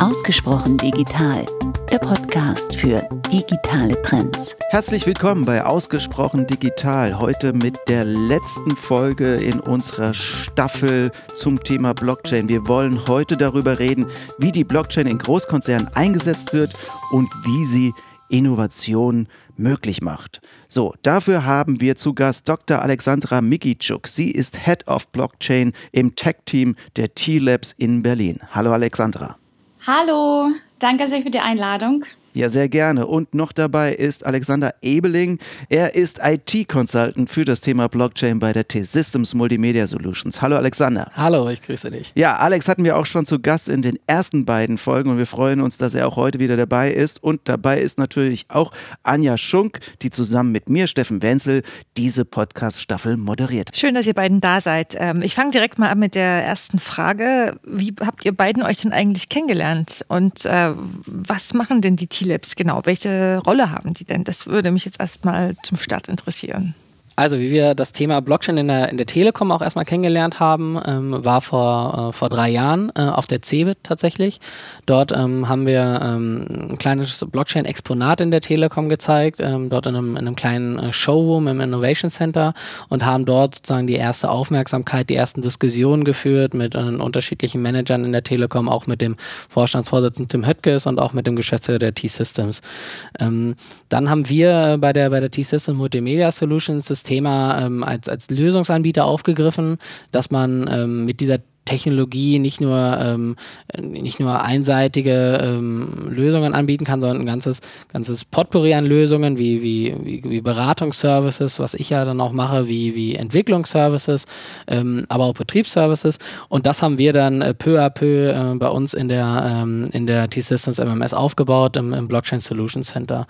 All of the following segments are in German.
Ausgesprochen digital, der Podcast für digitale Trends. Herzlich willkommen bei Ausgesprochen digital. Heute mit der letzten Folge in unserer Staffel zum Thema Blockchain. Wir wollen heute darüber reden, wie die Blockchain in Großkonzernen eingesetzt wird und wie sie Innovation möglich macht. So, dafür haben wir zu Gast Dr. Alexandra Mikitschuk. Sie ist Head of Blockchain im Tech-Team der T-Labs in Berlin. Hallo Alexandra. Hallo, danke sehr für die Einladung. Ja, sehr gerne. Und noch dabei ist Alexander Ebeling. Er ist IT-Consultant für das Thema Blockchain bei der T-Systems Multimedia Solutions. Hallo Alexander. Hallo, ich grüße dich. Ja, Alex hatten wir auch schon zu Gast in den ersten beiden Folgen und wir freuen uns, dass er auch heute wieder dabei ist. Und dabei ist natürlich auch Anja Schunk, die zusammen mit mir, Steffen Wenzel, diese Podcast-Staffel moderiert. Schön, dass ihr beiden da seid. Ähm, ich fange direkt mal an mit der ersten Frage. Wie habt ihr beiden euch denn eigentlich kennengelernt? Und äh, was machen denn die Teams? T-Labs genau? Welche Rolle haben die denn? Das würde mich jetzt erstmal zum Start interessieren. Also, wie wir das Thema Blockchain in der, in der Telekom auch erstmal kennengelernt haben, ähm, war vor, äh, vor drei Jahren äh, auf der CeBIT tatsächlich. Dort ähm, haben wir ähm, ein kleines Blockchain-Exponat in der Telekom gezeigt, ähm, dort in einem, in einem kleinen äh, Showroom im Innovation Center und haben dort sozusagen die erste Aufmerksamkeit, die ersten Diskussionen geführt mit äh, unterschiedlichen Managern in der Telekom, auch mit dem Vorstandsvorsitzenden Tim Höttges und auch mit dem Geschäftsführer der T-Systems. Ähm, dann haben wir bei der, bei der T-Systems Multimedia Solutions das Thema ähm, als, als Lösungsanbieter aufgegriffen, dass man ähm, mit dieser Technologie nicht nur, ähm, nicht nur einseitige ähm, Lösungen anbieten kann, sondern ein ganzes, ganzes Potpourri an Lösungen, wie, wie, wie, wie Beratungsservices, was ich ja dann auch mache, wie, wie Entwicklungsservices, ähm, aber auch Betriebsservices. Und das haben wir dann äh, peu à peu äh, bei uns in der, ähm, in der T-Systems MMS aufgebaut, im, im Blockchain Solution Center.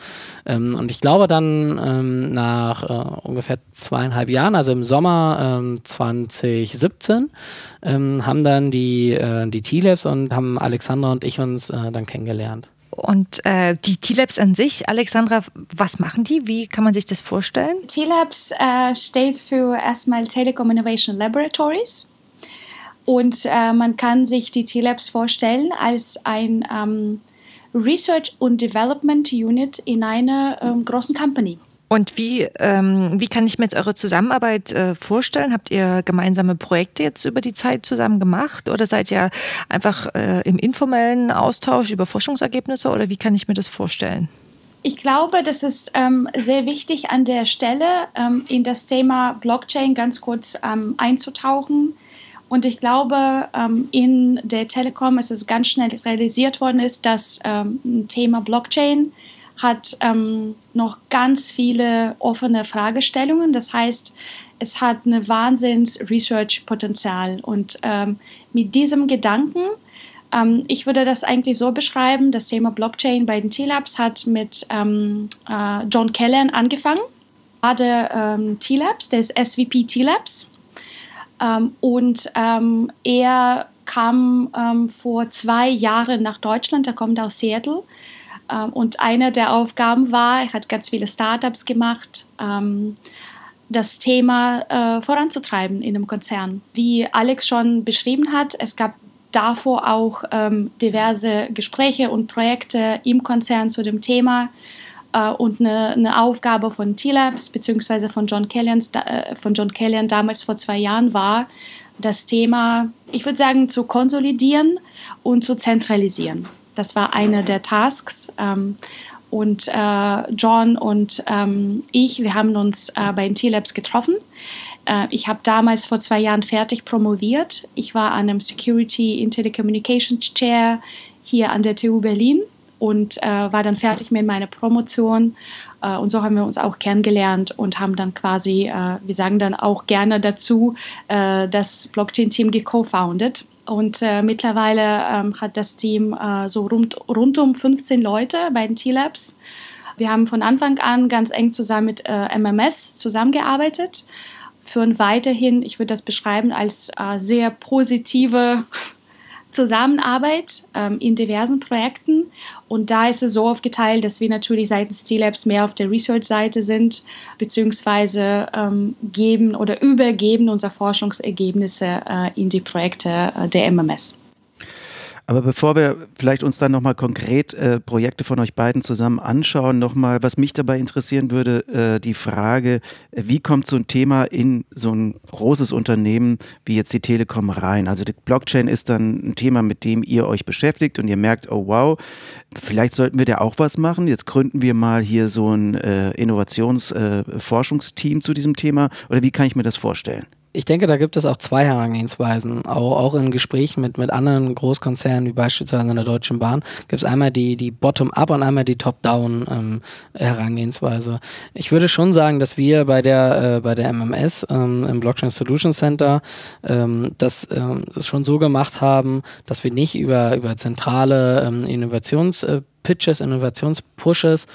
Ähm, und ich glaube dann ähm, nach äh, ungefähr zweieinhalb Jahren, also im Sommer 2017, ähm, haben dann die, äh, die T-Labs und haben Alexandra und ich uns äh, dann kennengelernt. Und äh, die T-Labs an sich, Alexandra, was machen die? Wie kann man sich das vorstellen? T-Labs äh, steht für erstmal Telecom Innovation Laboratories. Und äh, man kann sich die T-Labs vorstellen als ein ähm, Research und Development Unit in einer ähm, großen Company. Und wie, ähm, wie kann ich mir jetzt eure Zusammenarbeit äh, vorstellen? Habt ihr gemeinsame Projekte jetzt über die Zeit zusammen gemacht oder seid ihr einfach äh, im informellen Austausch über Forschungsergebnisse oder wie kann ich mir das vorstellen? Ich glaube, das ist ähm, sehr wichtig an der Stelle, ähm, in das Thema Blockchain ganz kurz ähm, einzutauchen. Und ich glaube, ähm, in der Telekom ist es ganz schnell realisiert worden ist, dass ähm, ein Thema Blockchain hat ähm, noch ganz viele offene Fragestellungen. Das heißt, es hat eine Wahnsinns-Research-Potenzial. Und ähm, mit diesem Gedanken, ähm, ich würde das eigentlich so beschreiben, das Thema Blockchain bei den T-Labs hat mit ähm, äh, John Kellern angefangen. Gerade ähm, T-Labs, der ist SVP T-Labs. Ähm, und er kam vor zwei Jahren nach Deutschland, er kommt aus Seattle ähm, und eine der Aufgaben war, er hat ganz viele Startups gemacht, ähm, das Thema äh, voranzutreiben in einem Konzern. Wie Alex schon beschrieben hat, es gab davor auch ähm, diverse Gespräche und Projekte im Konzern zu dem Thema. Uh, und eine, eine, Aufgabe von T-Labs bzw. von John Kellyan äh, von John Kellyan damals vor zwei Jahren war, das Thema, ich würde sagen, zu konsolidieren und zu zentralisieren. Das war eine der Tasks. Ähm, und äh, John und ähm, ich, wir haben uns äh, bei den T-Labs getroffen. Äh, ich habe damals vor zwei Jahren fertig promoviert. Ich war an einem Security in Telecommunications Chair hier an der TU Berlin und äh, war dann fertig mit meiner Promotion. Äh, und so haben wir uns auch kennengelernt und haben dann quasi, äh, wir sagen dann auch gerne dazu, das Blockchain-Team geco-founded. Und äh, mittlerweile ähm, hat das Team äh, so rund, rund um 15 Leute bei den T-Labs. Wir haben von Anfang an ganz eng zusammen mit äh, MMS zusammengearbeitet, führen weiterhin, ich würde das beschreiben, als äh, sehr positive Zusammenarbeit ähm, in diversen Projekten. Und da ist es so aufgeteilt, dass wir natürlich seitens T-Labs mehr auf der Research-Seite sind, beziehungsweise ähm, geben oder übergeben unsere Forschungsergebnisse äh, in die Projekte äh, der MMS. Aber bevor wir vielleicht uns dann nochmal konkret äh, Projekte von euch beiden zusammen anschauen, nochmal, was mich dabei interessieren würde, äh, die Frage, wie kommt so ein Thema in so ein großes Unternehmen wie jetzt die Telekom rein? Also die Blockchain ist dann ein Thema, mit dem ihr euch beschäftigt und ihr merkt, oh wow, vielleicht sollten wir da auch was machen. Jetzt gründen wir mal hier so ein äh, Innovationsforschungsteam äh, zu diesem Thema. Oder wie kann ich mir das vorstellen? Ich denke, da gibt es auch zwei Herangehensweisen. Auch, auch in Gesprächen mit, mit anderen Großkonzernen, wie beispielsweise in der Deutschen Bahn, gibt es einmal die, die Bottom-up und einmal die Top-down-Herangehensweise. Ähm, ich würde schon sagen, dass wir bei der, äh, bei der MMS ähm, im Blockchain Solution Center ähm, das, ähm, das schon so gemacht haben, dass wir nicht über, über zentrale ähm, Innovations- äh, Pitches, Innovationspushes,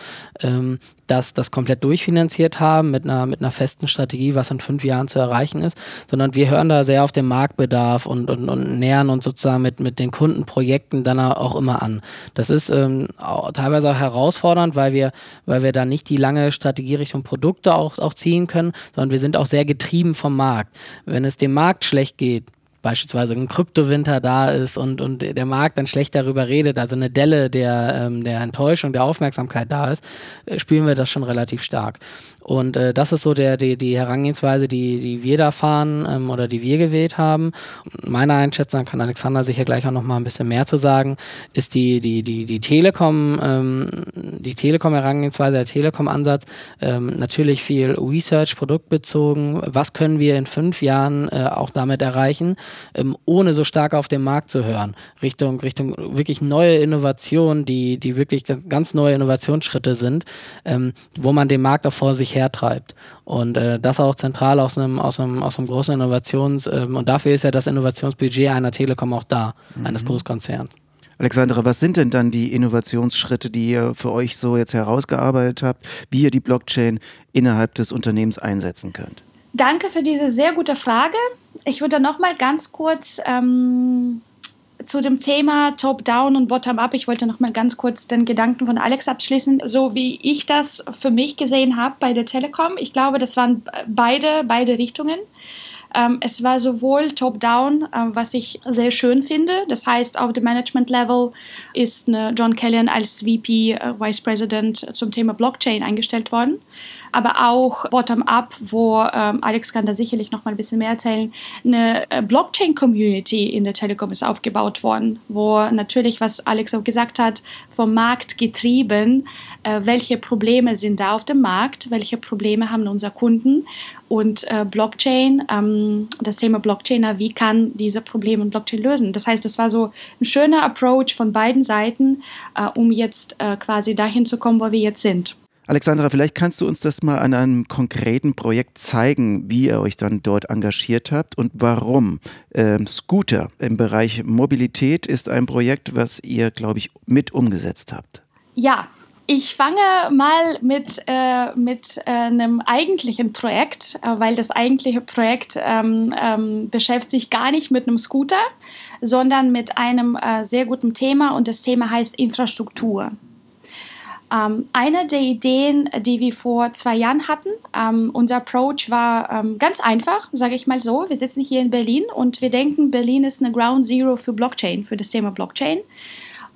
ähm, das, das komplett durchfinanziert haben mit einer, mit einer festen Strategie, was in fünf Jahren zu erreichen ist, sondern wir hören da sehr auf den Marktbedarf und, und, und nähern uns sozusagen mit, mit den Kundenprojekten dann auch immer an. Das ist ähm, auch, teilweise auch herausfordernd, weil wir, weil wir da nicht die lange Strategie Richtung Produkte auch, auch ziehen können, sondern wir sind auch sehr getrieben vom Markt. Wenn es dem Markt schlecht geht, beispielsweise ein Kryptowinter da ist und, und der Markt dann schlecht darüber redet, also eine Delle der, ähm, der Enttäuschung, der Aufmerksamkeit da ist, äh, spielen wir das schon relativ stark. Und äh, das ist so der, die, die Herangehensweise, die, die wir da fahren ähm, oder die wir gewählt haben. Meiner Einschätzung kann Alexander sicher gleich auch noch mal ein bisschen mehr zu sagen, ist die, die, die, die Telekom, ähm, die Telekom-Herangehensweise, der Telekom-Ansatz ähm, natürlich viel Research, produktbezogen. Was können wir in fünf Jahren äh, auch damit erreichen, ähm, ohne so stark auf den Markt zu hören? Richtung, Richtung wirklich neue Innovationen, die, die wirklich ganz neue Innovationsschritte sind, ähm, wo man den Markt auch vor sich hertreibt. Und äh, das auch zentral aus einem, aus einem, aus einem großen Innovations- ähm, und dafür ist ja das Innovationsbudget einer Telekom auch da, mhm. eines Großkonzerns. Alexandra, was sind denn dann die Innovationsschritte, die ihr für euch so jetzt herausgearbeitet habt, wie ihr die Blockchain innerhalb des Unternehmens einsetzen könnt? Danke für diese sehr gute Frage. Ich würde noch mal ganz kurz ähm, zu dem Thema Top-Down und Bottom-Up, ich wollte noch mal ganz kurz den Gedanken von Alex abschließen, so wie ich das für mich gesehen habe bei der Telekom. Ich glaube, das waren beide, beide Richtungen. Ähm, es war sowohl Top-Down, äh, was ich sehr schön finde. Das heißt, auf dem Management-Level ist ne, John Kellyan als VP, äh, Vice President zum Thema Blockchain eingestellt worden aber auch bottom-up, wo ähm, Alex kann da sicherlich noch mal ein bisschen mehr erzählen. Eine äh, Blockchain-Community in der Telekom ist aufgebaut worden, wo natürlich, was Alex auch gesagt hat, vom Markt getrieben, äh, welche Probleme sind da auf dem Markt, welche Probleme haben unsere Kunden und äh, Blockchain, ähm, das Thema Blockchainer, wie kann diese Probleme in Blockchain lösen. Das heißt, das war so ein schöner Approach von beiden Seiten, äh, um jetzt äh, quasi dahin zu kommen, wo wir jetzt sind. Alexandra, vielleicht kannst du uns das mal an einem konkreten Projekt zeigen, wie ihr euch dann dort engagiert habt und warum. Ähm, Scooter im Bereich Mobilität ist ein Projekt, was ihr, glaube ich, mit umgesetzt habt. Ja, ich fange mal mit, äh, mit äh, einem eigentlichen Projekt, äh, weil das eigentliche Projekt ähm, ähm, beschäftigt sich gar nicht mit einem Scooter, sondern mit einem äh, sehr guten Thema und das Thema heißt Infrastruktur. Ähm, eine der Ideen, die wir vor zwei Jahren hatten, ähm, unser Approach war ähm, ganz einfach, sage ich mal so. Wir sitzen hier in Berlin und wir denken, Berlin ist eine Ground Zero für Blockchain, für das Thema Blockchain.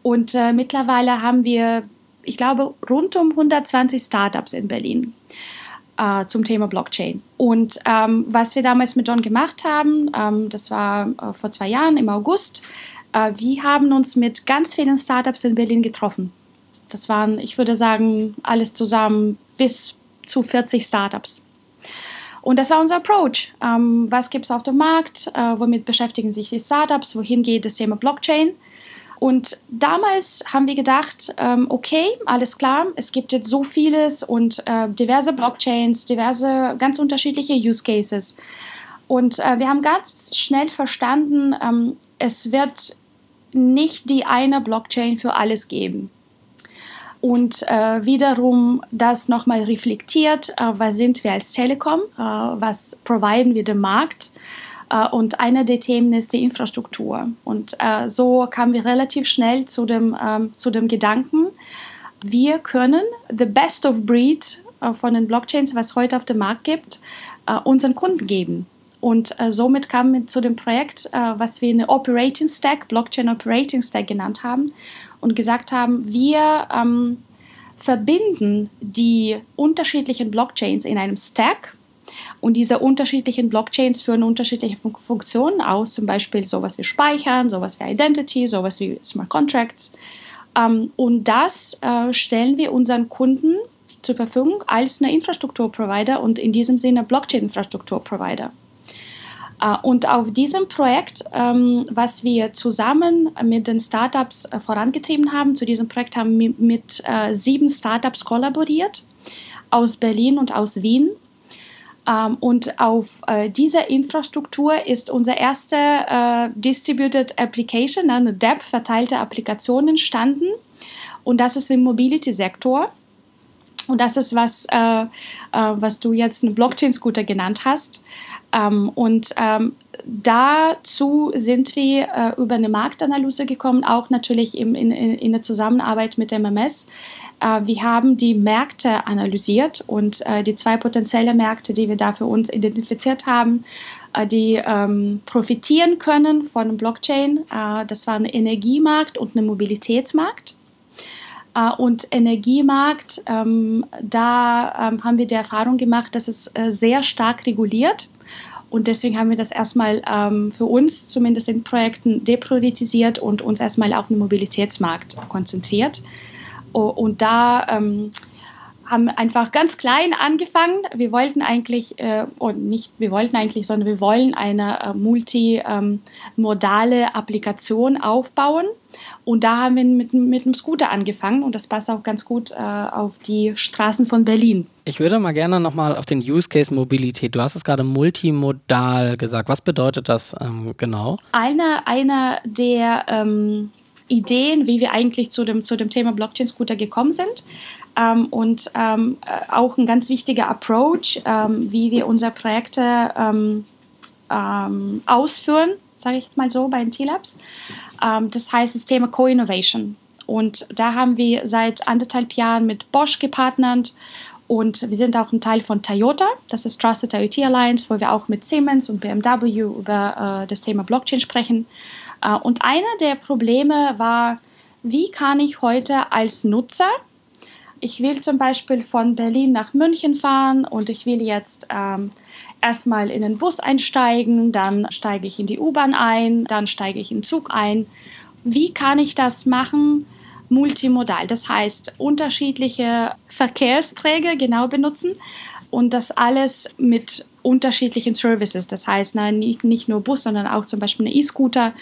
Und äh, mittlerweile haben wir, ich glaube, rund um 120 Startups in Berlin äh, zum Thema Blockchain. Und ähm, was wir damals mit John gemacht haben, ähm, das war äh, vor zwei Jahren im August, äh, wir haben uns mit ganz vielen Startups in Berlin getroffen das waren, ich würde sagen, alles zusammen bis zu 40 Startups. Und das war unser Approach. Ähm, was gibt es auf dem Markt? Äh, womit beschäftigen sich die Startups? Wohin geht das Thema Blockchain? Und damals haben wir gedacht, ähm, okay, alles klar, es gibt jetzt so vieles und äh, diverse Blockchains, diverse ganz unterschiedliche Use Cases. Und äh, wir haben ganz schnell verstanden, ähm, es wird nicht die eine Blockchain für alles geben und äh, wiederum das nochmal reflektiert, äh, was sind wir als Telekom, äh, was providen wir dem Markt. Äh, und einer der Themen ist die Infrastruktur. Und äh, so kamen wir relativ schnell zu dem, ähm, zu dem Gedanken, wir können the best of breed äh, von den Blockchains, was heute auf dem Markt gibt, unseren Kunden geben. Und somit kamen wir zu dem Projekt, was wir eine Operating Stack, Blockchain Operating Stack genannt haben und gesagt haben, wir ähm, verbinden die unterschiedlichen Blockchains in einem Stack und diese unterschiedlichen Blockchains führen unterschiedliche Fun Funktionen aus, zum Beispiel sowas wie Speichern, sowas wie Identity, sowas wie Smart Contracts. Ähm, und das äh, stellen wir unseren Kunden zur Verfügung als eine Infrastrukturprovider und in diesem Sinne Blockchain-Infrastrukturprovider. Uh, und auf diesem Projekt, ähm, was wir zusammen mit den Startups äh, vorangetrieben haben, zu diesem Projekt haben wir mit äh, sieben Startups kollaboriert, aus Berlin und aus Wien. Ähm, und auf äh, dieser Infrastruktur ist unsere erste äh, Distributed Application, ne, eine DApp, verteilte Applikation entstanden. Und das ist im Mobility-Sektor. Und das ist was, äh, äh was du jetzt eine Blockchain-Scooter genannt hast. Ähm, und ähm, dazu sind wir äh, über eine Marktanalyse gekommen, auch natürlich im, in, in der Zusammenarbeit mit MMS. Äh, wir haben die Märkte analysiert und äh, die zwei potenziellen Märkte, die wir da für uns identifiziert haben, äh, die ähm, profitieren können von Blockchain, das waren ein Energiemarkt und ein Mobilitätsmarkt. Und Energiemarkt, ähm, da ähm, haben wir die Erfahrung gemacht, dass es sehr stark reguliert. Und deswegen haben wir das erstmal ähm, für uns, zumindest in Projekten, depriorisiert und uns erstmal auf den Mobilitätsmarkt konzentriert. Und da ähm, haben einfach ganz klein angefangen. Wir wollten eigentlich, äh, und nicht wir wollten eigentlich, sondern wir wollen eine äh, multimodale ähm, Applikation aufbauen. Und da haben wir mit, mit einem Scooter angefangen und das passt auch ganz gut äh, auf die Straßen von Berlin. Ich würde mal gerne nochmal auf den Use Case Mobilität. Du hast es gerade multimodal gesagt. Was bedeutet das ähm, genau? Einer eine der ähm, Ideen, wie wir eigentlich zu dem, zu dem Thema Blockchain-Scooter gekommen sind. Ähm, und ähm, äh, auch ein ganz wichtiger Approach, ähm, wie wir unsere Projekte ähm, ähm, ausführen, sage ich jetzt mal so, bei den T-Labs. Ähm, das heißt das Thema Co-Innovation. Und da haben wir seit anderthalb Jahren mit Bosch gepartnert und wir sind auch ein Teil von Toyota, das ist Trusted IoT Alliance, wo wir auch mit Siemens und BMW über äh, das Thema Blockchain sprechen. Äh, und einer der Probleme war, wie kann ich heute als Nutzer, ich will zum Beispiel von Berlin nach München fahren und ich will jetzt ähm, erstmal in den Bus einsteigen, dann steige ich in die U-Bahn ein, dann steige ich in den Zug ein. Wie kann ich das machen? Multimodal, das heißt unterschiedliche Verkehrsträger genau benutzen und das alles mit unterschiedlichen Services. Das heißt, nein, nicht, nicht nur Bus, sondern auch zum Beispiel eine E-Scooter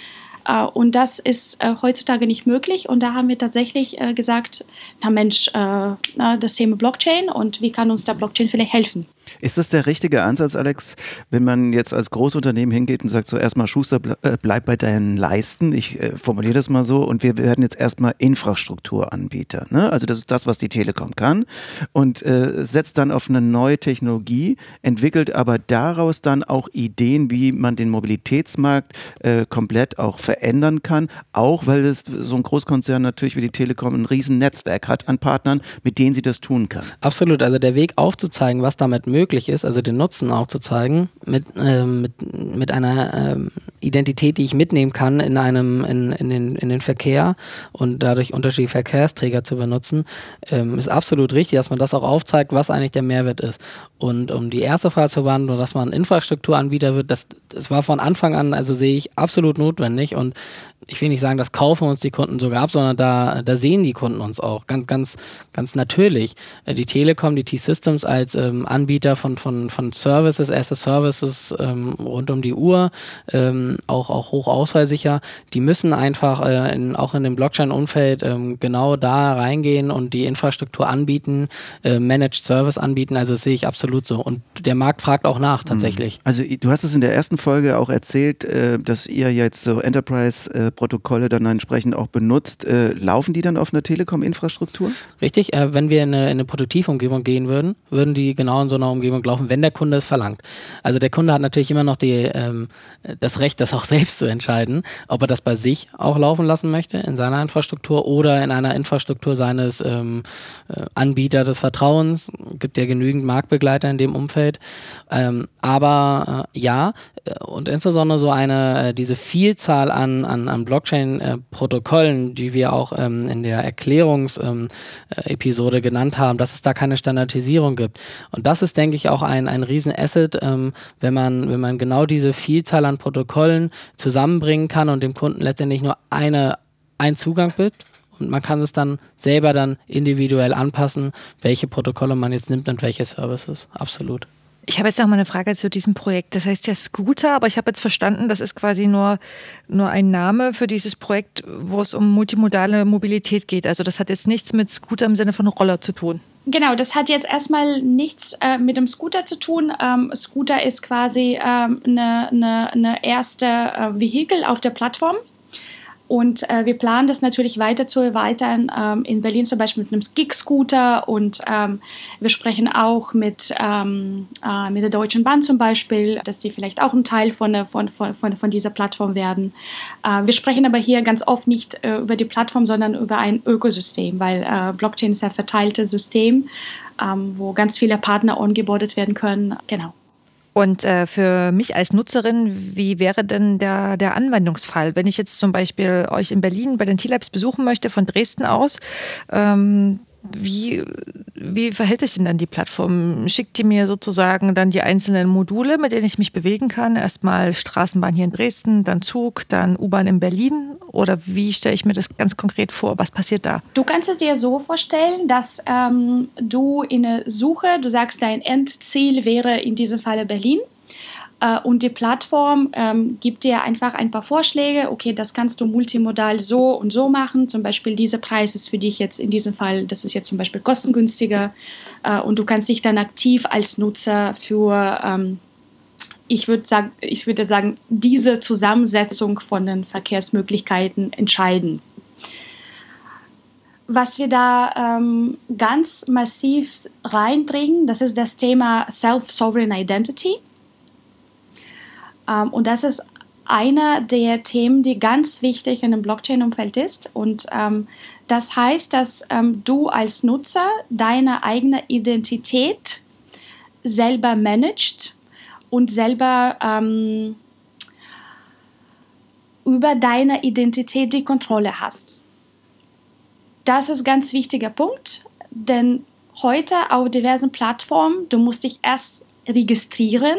und das ist äh, heutzutage nicht möglich. Und da haben wir tatsächlich äh, gesagt, na Mensch, das Thema Blockchain und wie kann uns da Blockchain vielleicht helfen? Ist das der richtige Ansatz, Alex, wenn man jetzt als Großunternehmen hingeht und sagt, so erstmal Schuster, bleib bei deinen Leisten, ich äh, formuliere das mal so, und wir werden jetzt erstmal Infrastrukturanbieter. Ne? Also das ist das, was die Telekom kann und äh, setzt dann auf eine neue Technologie, entwickelt aber daraus dann auch Ideen, wie man den Mobilitätsmarkt äh, komplett auch verändern kann, auch weil es so ein Großkonzern natürlich wie die Telekom ein riesen Netzwerk hat an Partnern, mit denen sie das tun kann. Absolut, also der Weg aufzuzeigen, was damit möglich ist, also den Nutzen aufzuzeigen, mit, äh, mit, mit einer äh, Identität, die ich mitnehmen kann in einem, in, in, den, in den Verkehr und dadurch unterschiedliche Verkehrsträger zu benutzen, ähm, ist absolut richtig, dass man das auch aufzeigt, was eigentlich der Mehrwert ist. Und um die erste Frage zu beantworten, dass man Infrastrukturanbieter wird, das, das war von Anfang an, also sehe ich absolut notwendig und ich will nicht sagen, das kaufen uns die Kunden sogar ab, sondern da, da sehen die Kunden uns auch ganz, ganz, ganz natürlich. Äh, die Telekom, die T-Systems als ähm, Anbieter von, von, von Services, Asset Services ähm, rund um die Uhr, ähm, auch, auch hoch ausfallsicher, die müssen einfach äh, in, auch in dem Blockchain-Umfeld ähm, genau da reingehen und die Infrastruktur anbieten, äh, Managed Service anbieten. Also das sehe ich absolut so. Und der Markt fragt auch nach tatsächlich. Also du hast es in der ersten Folge auch erzählt, äh, dass ihr jetzt so Enterprise-Protokolle dann entsprechend auch benutzt. Äh, laufen die dann auf einer Telekom-Infrastruktur? Richtig. Äh, wenn wir in eine, in eine Produktivumgebung gehen würden, würden die genau in so einer Plattformumgebung laufen, wenn der Kunde es verlangt. Also der Kunde hat natürlich immer noch die, ähm, das Recht, das auch selbst zu entscheiden, ob er das bei sich auch laufen lassen möchte, in seiner Infrastruktur oder in einer Infrastruktur seines ähm, äh, Anbieters des Vertrauens. Gibt ja genügend Marktbegleiter in dem Umfeld. Ähm, aber äh, ja, äh, und insbesondere so eine, äh, diese Vielzahl an, an, an Blockchain-Protokollen, die wir auch ähm, in der Erklärungsepisode ähm, genannt haben, dass es da keine Standardisierung gibt. Und das ist, denke ich, auch ein, ein Riesenasset, ähm, wenn, man, wenn man genau diese Vielzahl an Protokollen zusammenbringen kann und dem Kunden letztendlich nur eine, ein Zugang bildet und man kann es dann selber dann individuell anpassen, welche Protokolle man jetzt nimmt und welche Services. Absolut. Ich habe jetzt noch mal eine Frage zu diesem Projekt. Das heißt ja Scooter, aber ich habe jetzt verstanden, das ist quasi nur, nur ein Name für dieses Projekt, wo es um multimodale Mobilität geht. Also das hat jetzt nichts mit Scooter im Sinne von Roller zu tun. Genau, das hat jetzt erstmal nichts äh, mit dem Scooter zu tun. Ähm, Scooter ist quasi ähm, eine, eine, eine erste äh, Vehikel auf der Plattform. Und äh, wir planen das natürlich weiter zu erweitern, ähm, in Berlin zum Beispiel mit einem Gig-Scooter und ähm, wir sprechen auch mit, ähm, äh, mit der Deutschen Bahn zum Beispiel, dass die vielleicht auch ein Teil von, von, von, von dieser Plattform werden. Äh, wir sprechen aber hier ganz oft nicht äh, über die Plattform, sondern über ein Ökosystem, weil äh, Blockchain ist ein verteiltes System, ähm, wo ganz viele Partner ongeboardet werden können. Genau. Und äh, für mich als Nutzerin, wie wäre denn der, der Anwendungsfall, wenn ich jetzt zum Beispiel euch in Berlin bei den T-Labs besuchen möchte, von Dresden aus? Ähm, wie, wie verhält sich denn dann die Plattform? Schickt die mir sozusagen dann die einzelnen Module, mit denen ich mich bewegen kann? Erstmal Straßenbahn hier in Dresden, dann Zug, dann U-Bahn in Berlin? Oder wie stelle ich mir das ganz konkret vor? Was passiert da? Du kannst es dir so vorstellen, dass ähm, du in der Suche, du sagst, dein Endziel wäre in diesem Falle Berlin. Äh, und die Plattform ähm, gibt dir einfach ein paar Vorschläge. Okay, das kannst du multimodal so und so machen. Zum Beispiel dieser Preis ist für dich jetzt in diesem Fall, das ist jetzt zum Beispiel kostengünstiger. Äh, und du kannst dich dann aktiv als Nutzer für, ähm, ich würde sagen, ich würde sagen, diese Zusammensetzung von den Verkehrsmöglichkeiten entscheiden. Was wir da ähm, ganz massiv reinbringen, das ist das Thema Self-Sovereign Identity. Ähm, und das ist einer der Themen, die ganz wichtig in dem Blockchain-Umfeld ist. Und ähm, das heißt, dass ähm, du als Nutzer deine eigene Identität selber managst und selber ähm, über deine Identität die Kontrolle hast. Das ist ein ganz wichtiger Punkt, denn heute auf diversen Plattformen, du musst dich erst registrieren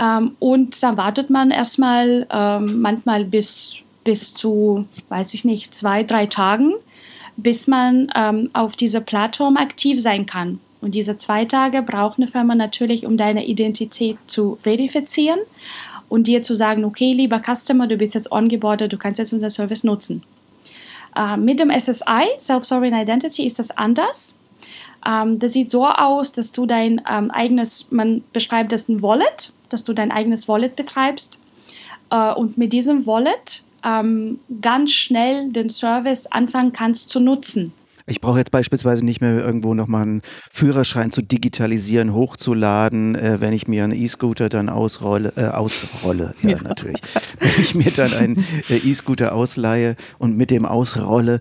ähm, und dann wartet man erstmal ähm, manchmal bis, bis zu, weiß ich nicht, zwei, drei Tagen, bis man ähm, auf dieser Plattform aktiv sein kann. Und diese zwei Tage braucht eine Firma natürlich, um deine Identität zu verifizieren und dir zu sagen, okay, lieber Customer, du bist jetzt ongeboardet, du kannst jetzt unser Service nutzen. Äh, mit dem SSI, Self-Sovereign Identity, ist das anders. Ähm, das sieht so aus, dass du dein ähm, eigenes, man beschreibt das ein Wallet, dass du dein eigenes Wallet betreibst äh, und mit diesem Wallet ähm, ganz schnell den Service anfangen kannst zu nutzen. Ich brauche jetzt beispielsweise nicht mehr irgendwo nochmal einen Führerschein zu digitalisieren, hochzuladen, äh, wenn ich mir einen E-Scooter dann ausrolle, äh, ausrolle, ja, ja, natürlich. Wenn ich mir dann einen äh, E-Scooter ausleihe und mit dem ausrolle.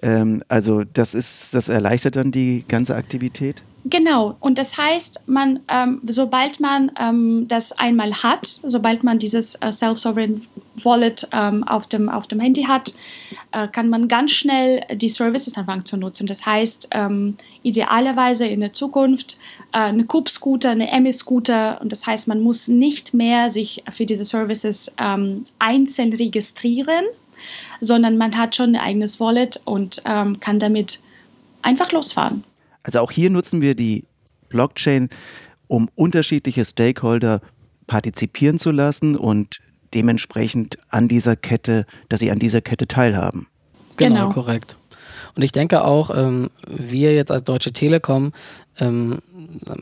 Ähm, also das ist, das erleichtert dann die ganze Aktivität? Genau, und das heißt, man, ähm, sobald man ähm, das einmal hat, sobald man dieses äh, Self-Sovereign Wallet ähm, auf, dem, auf dem Handy hat, äh, kann man ganz schnell die Services anfangen zu nutzen. Das heißt, ähm, idealerweise in der Zukunft äh, eine Coop-Scooter, eine Emmy-Scooter, und das heißt, man muss nicht mehr sich für diese Services ähm, einzeln registrieren, sondern man hat schon ein eigenes Wallet und ähm, kann damit einfach losfahren. Also auch hier nutzen wir die Blockchain, um unterschiedliche Stakeholder partizipieren zu lassen und dementsprechend an dieser Kette, dass sie an dieser Kette teilhaben. Genau, genau. korrekt. Und ich denke auch, ähm, wir jetzt als Deutsche Telekom ähm,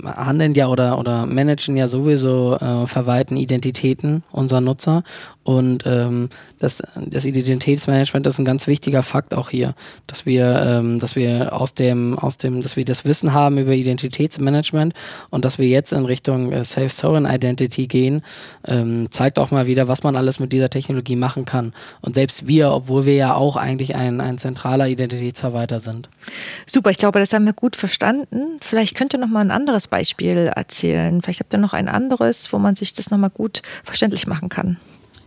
handeln ja oder, oder managen ja sowieso äh, verwalten Identitäten unserer Nutzer und ähm, das, das Identitätsmanagement ist ein ganz wichtiger Fakt auch hier, dass wir, ähm, dass wir aus dem, aus dem, dass wir das Wissen haben über Identitätsmanagement und dass wir jetzt in Richtung äh, Self-Sovereign Identity gehen, ähm, zeigt auch mal wieder, was man alles mit dieser Technologie machen kann. Und selbst wir, obwohl wir ja auch eigentlich ein, ein zentraler Identitätsverwalter sind. Super, ich glaube, das haben wir gut verstanden. Vielleicht könnt ihr noch mal ein anderes Beispiel erzählen. Vielleicht habt ihr noch ein anderes, wo man sich das noch mal gut verständlich machen kann.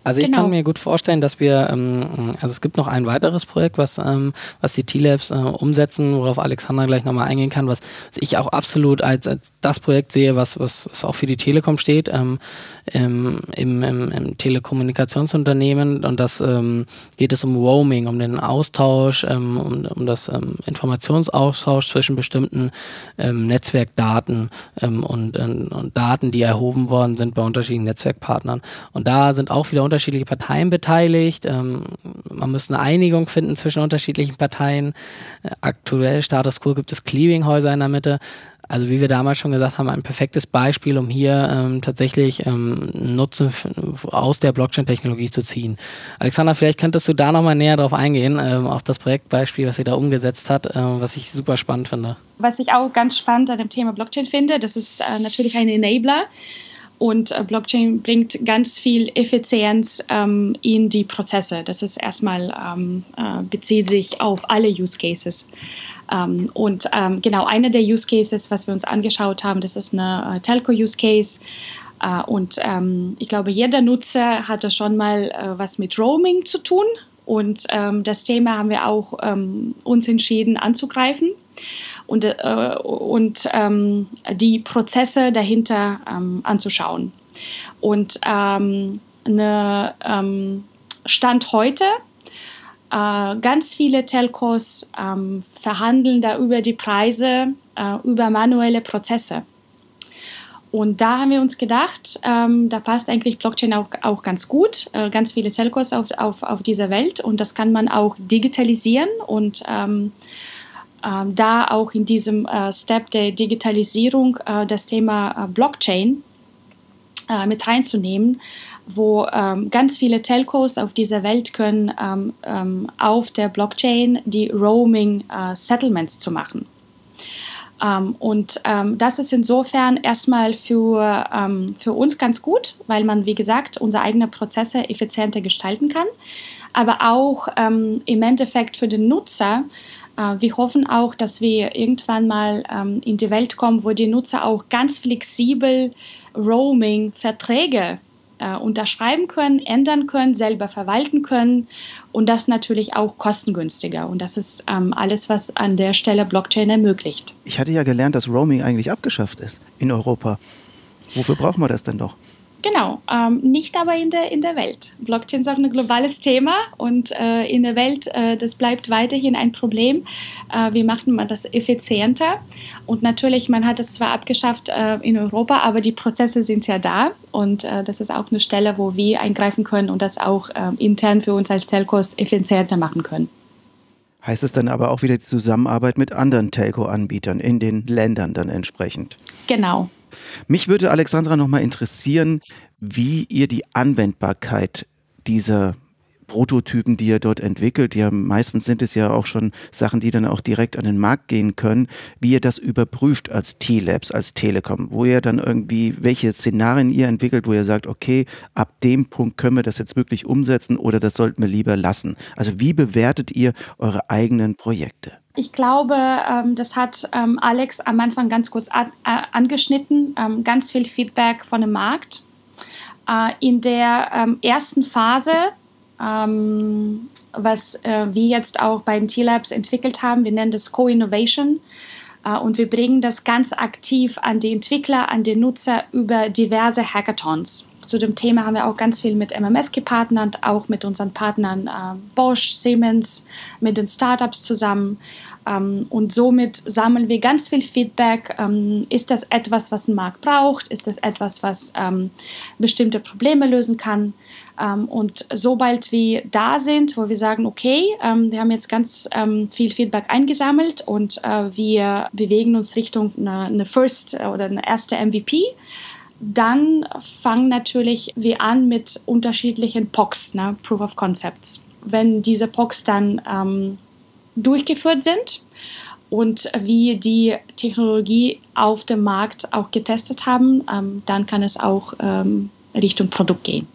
Also ich genau. kann mir gut vorstellen, dass wir, ähm, also es gibt noch ein weiteres Projekt, was, ähm, was die T-Labs äh, umsetzen, worauf Alexander gleich nochmal eingehen kann, was, was, ich auch absolut als, als das Projekt sehe, was, was, was auch für die Telekom steht, ähm, im, im, im, im, Telekommunikationsunternehmen und das ähm, geht es um Roaming, um den Austausch, ähm, um, um das ähm, Informationsaustausch zwischen bestimmten Netzwerkdaten und, und Daten, die erhoben worden sind bei unterschiedlichen Netzwerkpartnern. Und da sind auch wieder unterschiedliche Parteien beteiligt. Ähm, man muss eine Einigung finden zwischen unterschiedlichen Parteien. Äh, aktuell Status quo gibt es Clearinghäuser in der Mitte. Also wie wir damals schon gesagt haben, ein perfektes Beispiel, um hier ähm, tatsächlich ähm, Nutzen aus der Blockchain-Technologie zu ziehen. Alexander, vielleicht könntest du da nochmal näher drauf eingehen, ähm, auf das Projektbeispiel, was sie da umgesetzt hat, äh, was ich super spannend finde. Was ich auch ganz spannend an dem Thema Blockchain finde, das ist äh, natürlich ein Enabler. Und äh, Blockchain bringt ganz viel Effizienz ähm, in die Prozesse. Das ist erstmal, ähm, äh, bezieht sich auf alle Use Cases. Ähm, und ähm, genau, einer der Use Cases, was wir uns angeschaut haben, das ist eine äh, Telco-Use Case. Uh, und ähm, ich glaube, jeder Nutzer hatte schon mal uh, was mit Roaming zu tun. Und ähm, das Thema haben wir auch uns entschieden anzugreifen und, äh, und ähm, die Prozesse dahinter ähm, anzuschauen. Und ähm, eine ähm, Stand heute, äh, ganz viele Telcos ähm, verhandeln da über die Preise, äh, über manuelle Prozesse. Und da haben wir uns gedacht, ähm, da passt eigentlich Blockchain auch, auch ganz gut. Äh, ganz viele Telcos auf, auf, auf dieser Welt und das kann man auch digitalisieren und ähm, ähm, da auch in diesem äh, Step der Digitalisierung äh, das Thema äh, Blockchain äh, mit reinzunehmen, wo ähm, ganz viele Telcos auf dieser Welt können ähm, ähm auf der Blockchain die Roaming äh, Settlements zu machen. Ähm, und ähm, das ist insofern erstmal für, um, für uns ganz gut, weil man, wie gesagt, unsere eigenen Prozesse effizienter gestalten kann, aber auch im Endeffekt für den Nutzer wir hoffen auch, dass wir irgendwann mal ähm, in die Welt kommen, wo die Nutzer auch ganz flexibel Roaming-Verträge äh, unterschreiben können, ändern können, selber verwalten können und das natürlich auch kostengünstiger. Und das ist ähm, alles, was an der Stelle Blockchain ermöglicht. Ich hatte ja gelernt, dass Roaming eigentlich abgeschafft ist in Europa. Wofür brauchen wir das denn doch? Genau, ähm, nicht aber in der, in der Welt. Blockchain ist auch ein globales Thema und äh, in der Welt, äh, das bleibt weiterhin ein Problem. Äh, wie macht man das effizienter? Und natürlich, man hat es zwar abgeschafft äh, in Europa, aber die Prozesse sind ja da und äh, das ist auch eine Stelle, wo wir eingreifen können und das auch ähm, intern für uns als Telcos effizienter machen können. Heißt es dann aber auch wieder die Zusammenarbeit mit anderen Telco-Anbietern in den Ländern dann entsprechend? Genau, mich würde Alexandra noch mal interessieren, wie ihr die Anwendbarkeit dieser Prototypen, die ihr dort entwickelt, ja meistens sind es ja auch schon Sachen, die dann auch direkt an den Markt gehen können, wie ihr das überprüft als T-Labs, als Telekom, wo ihr dann irgendwie, welche Szenarien ihr entwickelt, wo ihr sagt, okay, ab dem Punkt können wir das jetzt wirklich umsetzen oder das sollten wir lieber lassen. Also wie bewertet ihr eure eigenen Projekte? Ich glaube, ähm, das hat ähm, Alex am Anfang ganz kurz angeschnitten. Ähm, ganz viel Feedback von dem Markt. Äh, in der ersten Phase, was äh, wir jetzt auch bei den T-Labs entwickelt haben, wir nennen das Co-Innovation. Äh, und wir bringen das ganz aktiv an die Entwickler, an die Nutzer über diverse Hackathons. Zu dem Thema haben wir auch ganz viel mit MMS gepartnert, auch mit unseren Partnern äh, Bosch, Siemens, mit den Startups zusammen. Ähm, und somit sammeln wir ganz viel Feedback. Ähm, ist das etwas, was ein Markt braucht? Ist das etwas, was ähm, bestimmte Probleme lösen kann? Ähm, und sobald wir da sind, wo wir sagen, okay, ähm, wir haben jetzt ganz ähm, viel Feedback eingesammelt und äh, wir bewegen uns Richtung eine, eine First oder eine erste MVP, dann fangen natürlich wir an mit unterschiedlichen POCs, ne, Proof of Concepts. Wenn diese POCs dann ähm, durchgeführt sind und wie die Technologie auf dem Markt auch getestet haben, ähm, dann kann es auch ähm, Richtung Produkt gehen.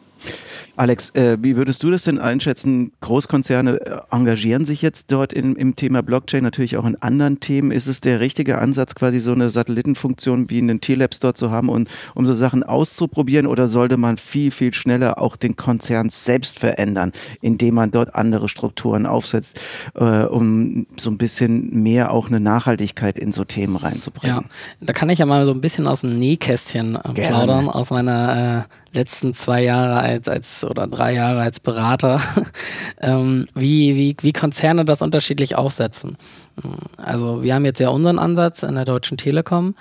Alex, äh, wie würdest du das denn einschätzen? Großkonzerne äh, engagieren sich jetzt dort in, im Thema Blockchain, natürlich auch in anderen Themen. Ist es der richtige Ansatz, quasi so eine Satellitenfunktion wie einen T-Labs dort zu haben, und, um so Sachen auszuprobieren? Oder sollte man viel, viel schneller auch den Konzern selbst verändern, indem man dort andere Strukturen aufsetzt, äh, um so ein bisschen mehr auch eine Nachhaltigkeit in so Themen reinzubringen? Ja, da kann ich ja mal so ein bisschen aus dem Nähkästchen äh, plaudern, aus meiner äh, letzten zwei Jahre als, als oder drei Jahre als Berater, ähm, wie, wie, wie Konzerne das unterschiedlich aufsetzen. Also wir haben jetzt ja unseren Ansatz in der Deutschen Telekom,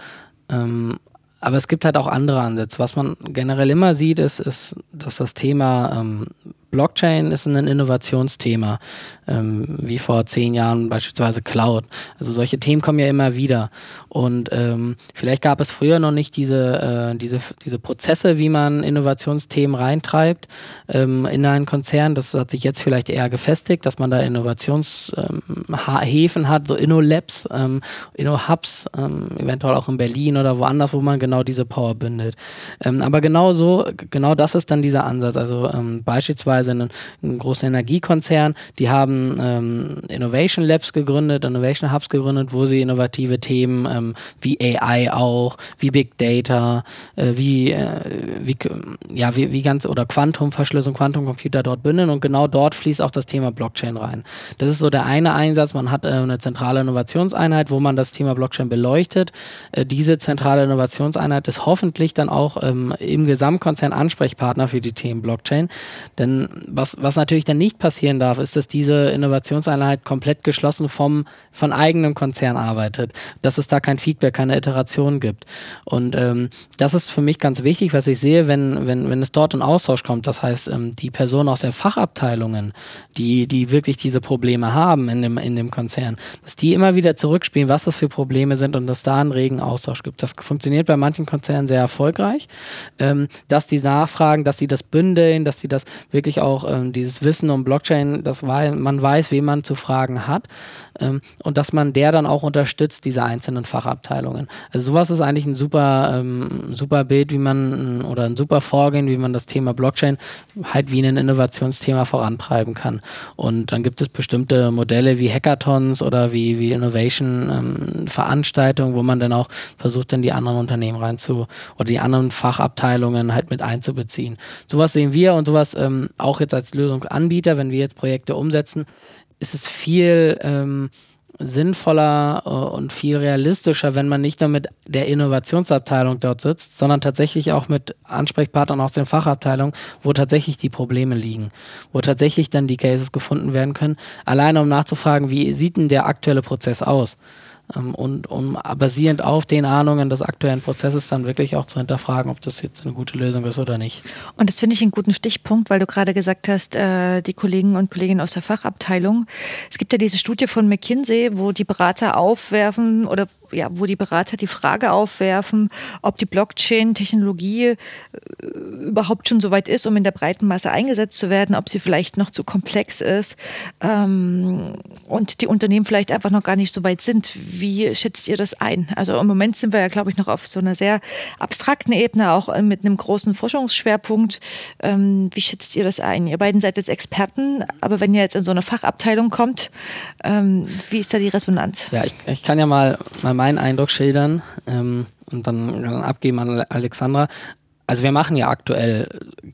ähm, aber es gibt halt auch andere Ansätze. Was man generell immer sieht, ist, ist dass das Thema ähm, Blockchain ist ein Innovationsthema, ähm, wie vor zehn Jahren beispielsweise Cloud. Also solche Themen kommen ja immer wieder. Und ähm, vielleicht gab es früher noch nicht diese, äh, diese, diese Prozesse, wie man Innovationsthemen reintreibt ähm, in einen Konzern. Das hat sich jetzt vielleicht eher gefestigt, dass man da Innovationshäfen ähm, hat, so InnoLabs, ähm, InnoHubs, ähm, eventuell auch in Berlin oder woanders, wo man genau diese Power bündelt. Ähm, aber genau so, genau das ist dann dieser Ansatz. Also ähm, beispielsweise ein, ein großer Energiekonzern, die haben ähm, Innovation Labs gegründet, Innovation Hubs gegründet, wo sie innovative Themen ähm, wie AI auch, wie Big Data, äh, wie, äh, wie, ja, wie, wie ganz oder Quantumverschlüsselung, Quantumcomputer dort bündeln und genau dort fließt auch das Thema Blockchain rein. Das ist so der eine Einsatz. Man hat äh, eine zentrale Innovationseinheit, wo man das Thema Blockchain beleuchtet. Äh, diese zentrale Innovationseinheit ist hoffentlich dann auch ähm, im Gesamtkonzern Ansprechpartner für die Themen Blockchain. Denn was, was natürlich dann nicht passieren darf, ist, dass diese Innovationseinheit komplett geschlossen vom, von eigenem Konzern arbeitet. Dass es da kein Feedback, keine Iteration gibt. Und ähm, das ist für mich ganz wichtig, was ich sehe, wenn, wenn, wenn es dort in Austausch kommt. Das heißt, ähm, die Personen aus der Fachabteilungen, die, die wirklich diese Probleme haben in dem, in dem Konzern, dass die immer wieder zurückspielen, was das für Probleme sind und dass da einen regen Austausch gibt. Das funktioniert bei manchen Konzernen sehr erfolgreich, ähm, dass die nachfragen, dass sie das bündeln, dass sie das wirklich auch ähm, dieses Wissen um Blockchain, das war, man weiß, wen man zu fragen hat ähm, und dass man der dann auch unterstützt, diese einzelnen Fachabteilungen. Also sowas ist eigentlich ein super, ähm, super Bild, wie man oder ein super Vorgehen, wie man das Thema Blockchain halt wie ein Innovationsthema vorantreiben kann. Und dann gibt es bestimmte Modelle wie Hackathons oder wie, wie Innovation-Veranstaltungen, ähm, wo man dann auch versucht, dann die anderen Unternehmen rein zu oder die anderen Fachabteilungen halt mit einzubeziehen. Sowas sehen wir und sowas ähm, auch jetzt als Lösungsanbieter, wenn wir jetzt Projekte umsetzen, ist es viel ähm, sinnvoller äh, und viel realistischer, wenn man nicht nur mit der Innovationsabteilung dort sitzt, sondern tatsächlich auch mit Ansprechpartnern aus den Fachabteilungen, wo tatsächlich die Probleme liegen, wo tatsächlich dann die Cases gefunden werden können, alleine um nachzufragen, wie sieht denn der aktuelle Prozess aus? Ähm, und um basierend auf den Ahnungen des aktuellen Prozesses dann wirklich auch zu hinterfragen, ob das jetzt eine gute Lösung ist oder nicht. Und das finde ich einen guten Stichpunkt, weil du gerade gesagt hast, äh, die Kollegen und Kolleginnen aus der Fachabteilung. Es gibt ja diese Studie von McKinsey, wo die Berater aufwerfen oder ja, wo die Berater die Frage aufwerfen, ob die Blockchain-Technologie äh, überhaupt schon so weit ist, um in der breiten Masse eingesetzt zu werden, ob sie vielleicht noch zu komplex ist ähm, und die Unternehmen vielleicht einfach noch gar nicht so weit sind. Wie schätzt ihr das ein? Also im Moment sind wir ja, glaube ich, noch auf so einer sehr abstrakten Ebene, auch äh, mit einem großen Forschungsschwerpunkt. Ähm, wie schätzt ihr das ein? Ihr beiden seid jetzt Experten, aber wenn ihr jetzt in so eine Fachabteilung kommt, ähm, wie ist da die Resonanz? Ja, ich, ich kann ja mal, mal meinen Eindruck schildern ähm, und dann, dann, abgeben an Alexandra. Also wir machen ja aktuell,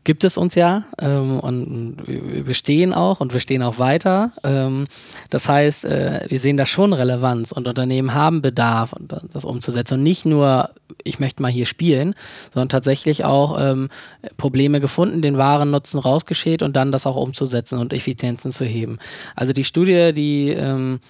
gibt es uns ja ähm, und wir bestehen auch und wir stehen auch weiter. Ähm, das heißt, äh, wir sehen da schon Relevanz und Unternehmen haben Bedarf, das umzusetzen. Und nicht nur, ich möchte mal hier spielen, sondern tatsächlich auch ähm, Probleme gefunden, den wahren Nutzen rausgeschält und dann das auch umzusetzen und Effizienzen zu heben. Also die Studie, die ähm,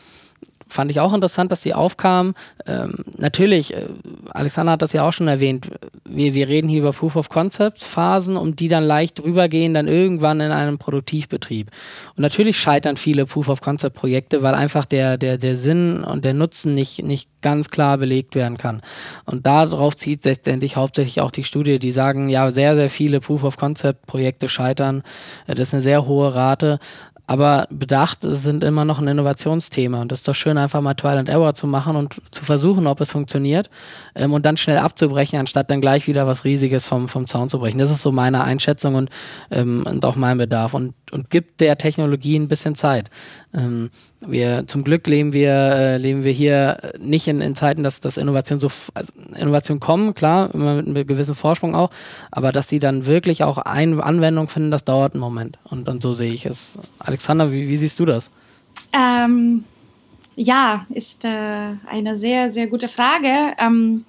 fand ich auch interessant, dass die aufkamen. Ähm, natürlich, äh, Alexander hat das ja auch schon erwähnt, wir, wir reden hier über Proof of Concepts Phasen, um die dann leicht rübergehen, dann irgendwann in einem Produktivbetrieb. Und natürlich scheitern viele Proof of Concept Projekte, weil einfach der, der, der Sinn und der Nutzen nicht, nicht ganz klar belegt werden kann. Und darauf zieht letztendlich hauptsächlich auch die Studie, die sagen, ja, sehr, sehr viele Proof of Concept Projekte scheitern. Äh, das ist eine sehr hohe Rate. Aber bedacht sind immer noch ein Innovationsthema. Und das ist doch schön, einfach mal Trial and Error zu machen und zu versuchen, ob es funktioniert ähm, und dann schnell abzubrechen, anstatt dann gleich wieder was Riesiges vom, vom Zaun zu brechen. Das ist so meine Einschätzung und, ähm, und auch mein Bedarf. Und, und gibt der Technologie ein bisschen Zeit. Ähm, wir, zum Glück leben wir, äh, leben wir hier nicht in, in Zeiten, dass, dass Innovation so, also Innovation kommen, klar, immer mit einem gewissen Vorsprung auch, aber dass die dann wirklich auch ein, Anwendung finden, das dauert einen Moment. Und, und so sehe ich es. Alexander, wie, wie siehst du das? Ähm, ja, ist äh, eine sehr, sehr gute Frage. Ähm,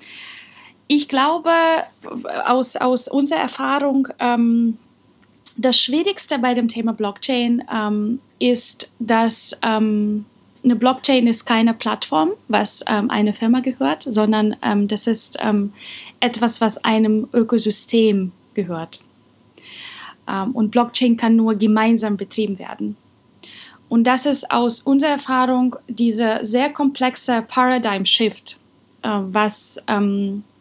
ich glaube, aus, aus unserer Erfahrung, ähm, das Schwierigste bei dem Thema Blockchain ähm, ist, dass ähm, eine Blockchain ist keine Plattform, was ähm, eine Firma gehört, sondern ähm, das ist ähm, etwas, was einem Ökosystem gehört. Ähm, und Blockchain kann nur gemeinsam betrieben werden. Und das ist aus unserer Erfahrung dieser sehr komplexe Paradigm Shift, äh, was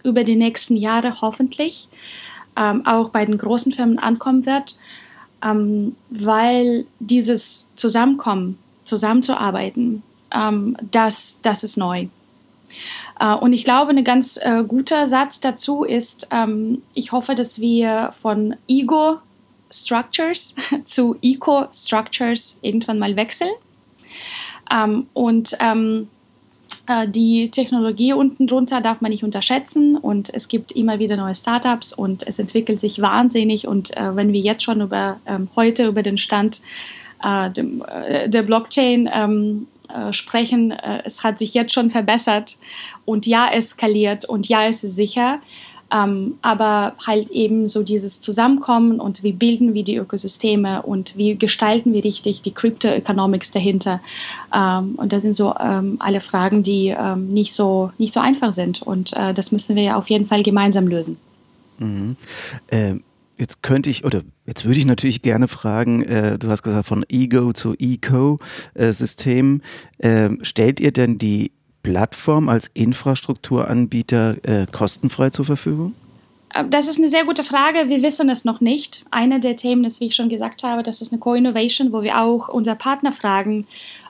über die nächsten Jahre hoffentlich ähm, auch bei den großen Firmen ankommen wird, ähm, weil dieses Zusammenkommen, zusammenzuarbeiten, ähm, das, das ist neu. Äh, und ich glaube, ein ganz äh, guter Satz dazu ist, ähm, ich hoffe, dass wir von Ego Structures zu Eco Structures irgendwann mal wechseln. Ähm, und ähm, äh, die Technologie unten drunter darf man nicht unterschätzen und es gibt immer wieder neue Startups und es entwickelt sich wahnsinnig und äh, wenn wir jetzt schon über ähm, heute über den Stand äh, dem, äh, der Blockchain ähm, äh, sprechen, äh, es hat sich jetzt schon verbessert und ja, es skaliert und ja, es ist sicher. Ähm, aber halt eben so dieses Zusammenkommen und wie bilden wir die Ökosysteme und wie gestalten wir richtig die Crypto-Economics dahinter. Ähm, und das sind so ähm, alle Fragen, die ähm, nicht, so, nicht so einfach sind. Und äh, das müssen wir ja auf jeden Fall gemeinsam lösen. Mhm. Ähm Jetzt könnte ich, oder jetzt würde ich natürlich gerne fragen, äh, du hast gesagt von Ego zu Eco-System. Äh, stellt ihr denn die Plattform als Infrastrukturanbieter äh, kostenfrei zur Verfügung? Äh, das ist eine sehr gute Frage. Wir wissen es noch nicht. Eine der Themen ist, wie ich schon gesagt habe, das ist eine Co-Innovation, wo wir auch unsere Partner fragen,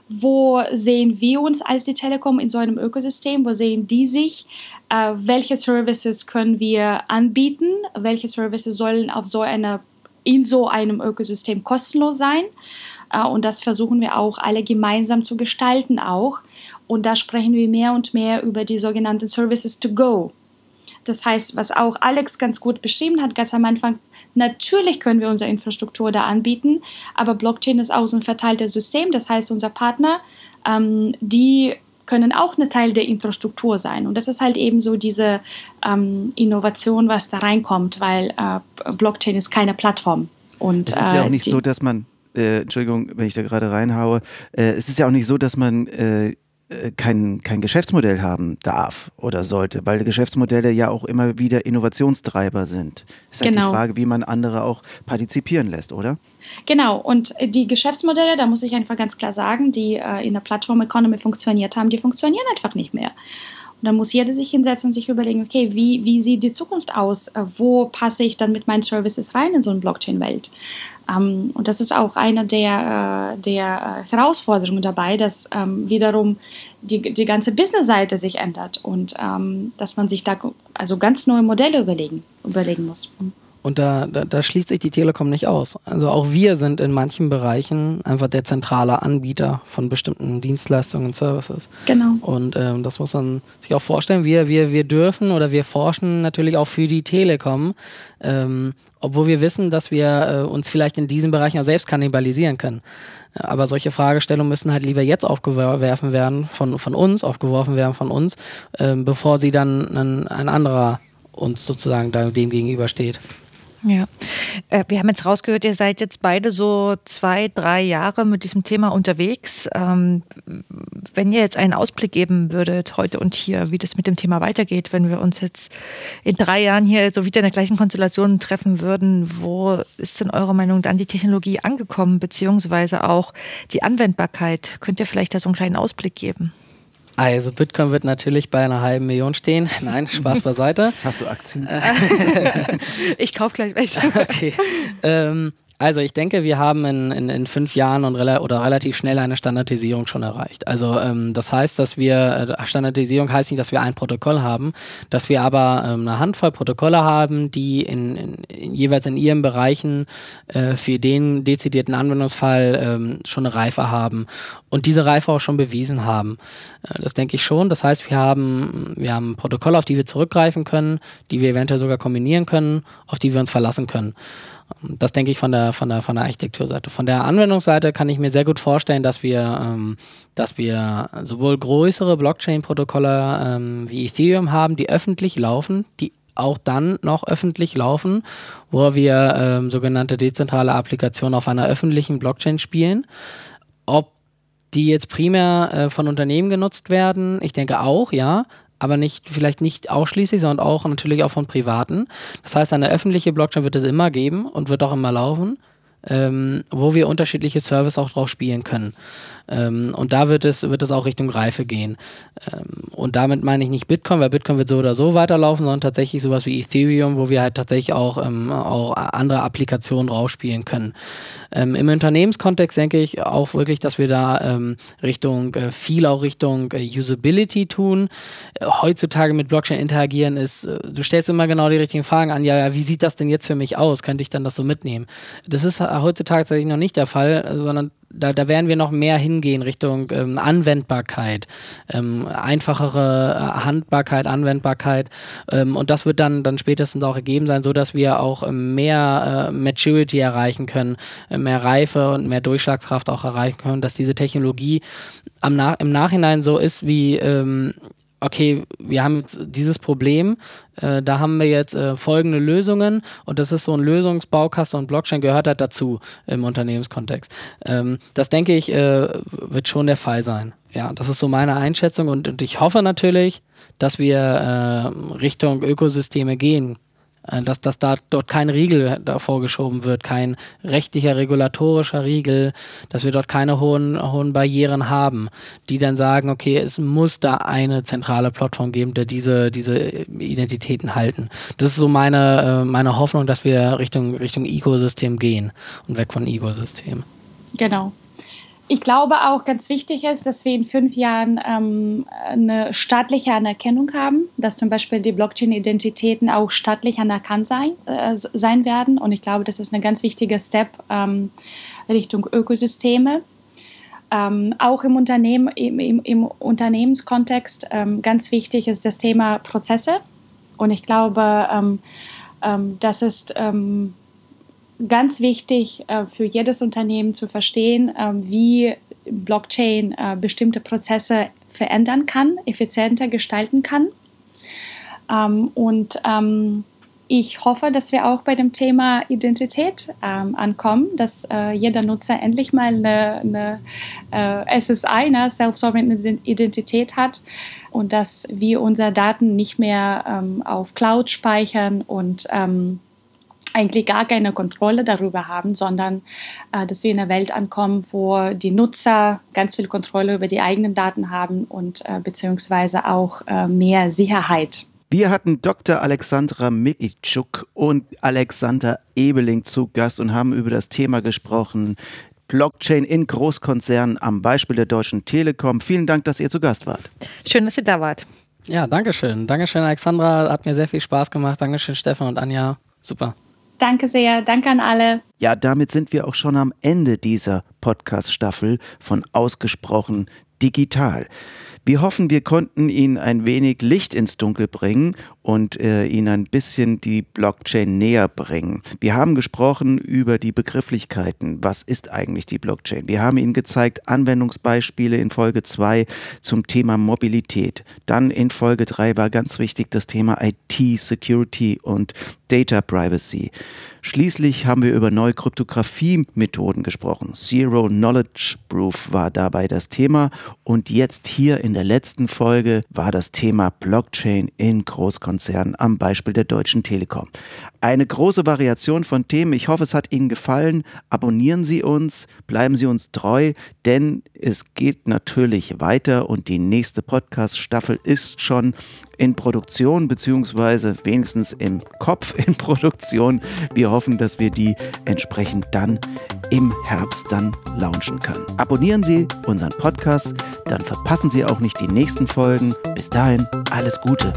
wo sehen wir uns als die Telekom in so einem Ökosystem? Wo sehen die sich? Äh, welche Services können wir anbieten? Welche Services sollen auf so einer, in so einem Ökosystem kostenlos sein? Äh, und das versuchen wir auch alle gemeinsam zu gestalten auch. Und da sprechen wir mehr und mehr über die sogenannten Services to go. Das heißt, was auch Alex ganz gut beschrieben hat, ganz am Anfang, natürlich können wir unsere Infrastruktur da anbieten, aber Blockchain ist auch so ein verteiltes System. Das heißt, unser Partner, ähm, die können auch ein Teil der Infrastruktur sein. Und das ist halt eben so diese ähm, Innovation, was da reinkommt, weil äh, Blockchain ist keine Plattform. Und, es ist ja auch äh, nicht so, dass man, äh, Entschuldigung, wenn ich da gerade reinhaue, äh, es ist ja auch nicht so, dass man äh, äh, kein, kein Geschäftsmodell haben darf oder sollte, weil Geschäftsmodelle ja auch immer wieder Innovationstreiber sind. Ist halt genau. die Frage, wie man andere auch partizipieren lässt, oder? Genau, und die Geschäftsmodelle, da muss ich einfach ganz klar sagen, die äh, in der Plattform-Economy funktioniert haben, die funktionieren einfach nicht mehr. Und dann muss jeder sich hinsetzen und sich überlegen, okay, wie, wie sieht die Zukunft aus? Äh, wo passe ich dann mit meinen Services rein in so eine Blockchain-Welt? Ähm, und das ist auch eine der, äh, der äh, Herausforderungen dabei, dass ähm, wiederum die, die ganze Business-Seite sich ändert und ähm, dass man sich da also ganz neue Modelle überlegen, überlegen muss. Und da, da, da, schließt sich die Telekom nicht aus. Also auch wir sind in manchen Bereichen einfach der zentrale Anbieter von bestimmten Dienstleistungen und Services. Genau. Und ähm, das muss man sich auch vorstellen. Wir, wir, wir dürfen oder wir forschen natürlich auch für die Telekom, ähm, obwohl wir wissen, dass wir äh, uns vielleicht in diesen Bereichen auch selbst kannibalisieren können. Aber solche Fragestellungen müssen halt lieber jetzt aufgeworfen werden von, von uns, aufgeworfen werden von uns, ähm, bevor sie dann ein, ein anderer uns sozusagen dem gegenübersteht. Ja, äh, wir haben jetzt rausgehört, ihr seid jetzt beide so zwei, drei Jahre mit diesem Thema unterwegs. Ähm, wenn ihr jetzt einen Ausblick geben würdet, heute und hier, wie das mit dem Thema weitergeht, wenn wir uns jetzt in drei Jahren hier so wieder in der gleichen Konstellation treffen würden, wo ist denn eurer Meinung dann die Technologie angekommen, beziehungsweise auch die Anwendbarkeit? Könnt ihr vielleicht da so einen kleinen Ausblick geben? Also Bitcoin wird natürlich bei einer halben Million stehen. Nein, Spaß beiseite. Hast du Aktien? ich kaufe gleich welche. Okay. Ähm, also ich denke, wir haben in, in, in fünf Jahren und rela oder relativ schnell eine Standardisierung schon erreicht. Also ähm, das heißt, dass wir, äh, Standardisierung heißt nicht, dass wir ein Protokoll haben, dass wir aber ähm, eine Handvoll Protokolle haben, die in, in jeweils in ihren Bereichen äh, für den dezidierten Anwendungsfall ähm, schon eine Reife haben und diese Reife auch schon bewiesen haben. Äh, das denke ich schon. Das heißt, wir haben, wir haben Protokolle, auf die wir zurückgreifen können, die wir eventuell sogar kombinieren können, auf die wir uns verlassen können. Das denke ich von der, von der, von der Architekturseite. Von der Anwendungsseite kann ich mir sehr gut vorstellen, dass wir, ähm, dass wir sowohl größere Blockchain-Protokolle ähm, wie Ethereum haben, die öffentlich laufen, die auch dann noch öffentlich laufen, wo wir ähm, sogenannte dezentrale Applikationen auf einer öffentlichen Blockchain spielen. Ob die jetzt primär äh, von Unternehmen genutzt werden, ich denke auch, ja, aber nicht, vielleicht nicht ausschließlich, sondern auch natürlich auch von Privaten. Das heißt, eine öffentliche Blockchain wird es immer geben und wird auch immer laufen, ähm, wo wir unterschiedliche Services auch drauf spielen können. Ähm, und da wird es, wird es auch Richtung Reife gehen. Ähm, und damit meine ich nicht Bitcoin, weil Bitcoin wird so oder so weiterlaufen, sondern tatsächlich sowas wie Ethereum, wo wir halt tatsächlich auch, ähm, auch andere Applikationen draufspielen können. Ähm, Im Unternehmenskontext denke ich auch wirklich, dass wir da ähm, Richtung, äh, viel auch Richtung äh, Usability tun. Äh, heutzutage mit Blockchain interagieren ist, äh, du stellst immer genau die richtigen Fragen an, ja, ja, wie sieht das denn jetzt für mich aus? Könnte ich dann das so mitnehmen? Das ist heutzutage tatsächlich noch nicht der Fall, sondern da, da werden wir noch mehr hingehen Richtung ähm, Anwendbarkeit, ähm, einfachere äh, Handbarkeit, Anwendbarkeit. Ähm, und das wird dann, dann spätestens auch ergeben sein, sodass wir auch ähm, mehr äh, Maturity erreichen können, äh, mehr Reife und mehr Durchschlagskraft auch erreichen können, dass diese Technologie am im Nachhinein so ist wie ähm, okay, wir haben jetzt dieses Problem, äh, da haben wir jetzt äh, folgende Lösungen und das ist so ein Lösungsbaukasten und Blockchain gehört halt dazu im Unternehmenskontext. Ähm, das denke ich, äh, wird schon der Fall sein. Ja, das ist so meine Einschätzung und, und ich hoffe natürlich, dass wir äh, Richtung Ökosysteme gehen dass, dass da dort kein Riegel davor geschoben wird, kein rechtlicher, regulatorischer Riegel, dass wir dort keine hohen, hohen Barrieren haben, die dann sagen, okay, es muss da eine zentrale Plattform geben, der diese, diese Identitäten halten. Das ist so meine, äh, meine Hoffnung, dass wir Richtung, Richtung Ecosystem gehen und weg von Ecosystem. Genau. Ich glaube auch ganz wichtig ist, dass wir in fünf Jahren ähm, eine staatliche Anerkennung haben, dass zum Beispiel die Blockchain-Identitäten auch staatlich anerkannt sein, äh, sein werden. Und ich glaube, das ist ein ganz wichtiger Step ähm, Richtung Ökosysteme. Ähm, auch im, Unternehmen, im, im, im Unternehmenskontext ähm, ganz wichtig ist das Thema Prozesse. Und ich glaube, ähm, ähm, das ist ganz wichtig äh, für jedes Unternehmen zu verstehen, äh, wie Blockchain äh, bestimmte Prozesse verändern kann, effizienter gestalten kann. Ähm, und ähm, ich hoffe, dass wir auch bei dem Thema Identität ähm, ankommen, dass äh, jeder Nutzer endlich mal eine, eine äh, SSI, eine Self-Sovereign Identität hat und dass wir unsere Daten nicht mehr ähm, auf Cloud speichern und ähm, eigentlich gar keine Kontrolle darüber haben, sondern äh, dass wir in einer Welt ankommen, wo die Nutzer ganz viel Kontrolle über die eigenen Daten haben und äh, beziehungsweise auch äh, mehr Sicherheit. Wir hatten Dr. Alexandra Mikitschuk und Alexander Ebeling zu Gast und haben über das Thema gesprochen. Blockchain in Großkonzernen am Beispiel der Deutschen Telekom. Vielen Dank, dass ihr zu Gast wart. Schön, dass ihr da wart. Ja, danke schön. Dankeschön, Alexandra. Hat mir sehr viel Spaß gemacht. Dankeschön, Stefan und Anja. Super. Danke sehr, danke an alle. Ja, damit sind wir auch schon am Ende dieser Podcast-Staffel von Ausgesprochen digital. Wir hoffen, wir konnten Ihnen ein wenig Licht ins Dunkel bringen und äh, Ihnen ein bisschen die Blockchain näher bringen. Wir haben gesprochen über die Begrifflichkeiten. Was ist eigentlich die Blockchain? Wir haben Ihnen gezeigt Anwendungsbeispiele in Folge 2 zum Thema Mobilität. Dann in Folge 3 war ganz wichtig das Thema IT-Security und Data Privacy. Schließlich haben wir über neue Kryptographie-Methoden gesprochen. Zero Knowledge Proof war dabei das Thema. Und jetzt hier in der letzten Folge war das Thema Blockchain in Großkonzernen am Beispiel der Deutschen Telekom. Eine große Variation von Themen. Ich hoffe, es hat Ihnen gefallen. Abonnieren Sie uns, bleiben Sie uns treu, denn es geht natürlich weiter und die nächste Podcast-Staffel ist schon in Produktion, beziehungsweise wenigstens im Kopf in Produktion. Wir hoffen, dass wir die entsprechend dann im Herbst dann launchen können. Abonnieren Sie unseren Podcast, dann verpassen Sie auch nicht die nächsten Folgen. Bis dahin, alles Gute.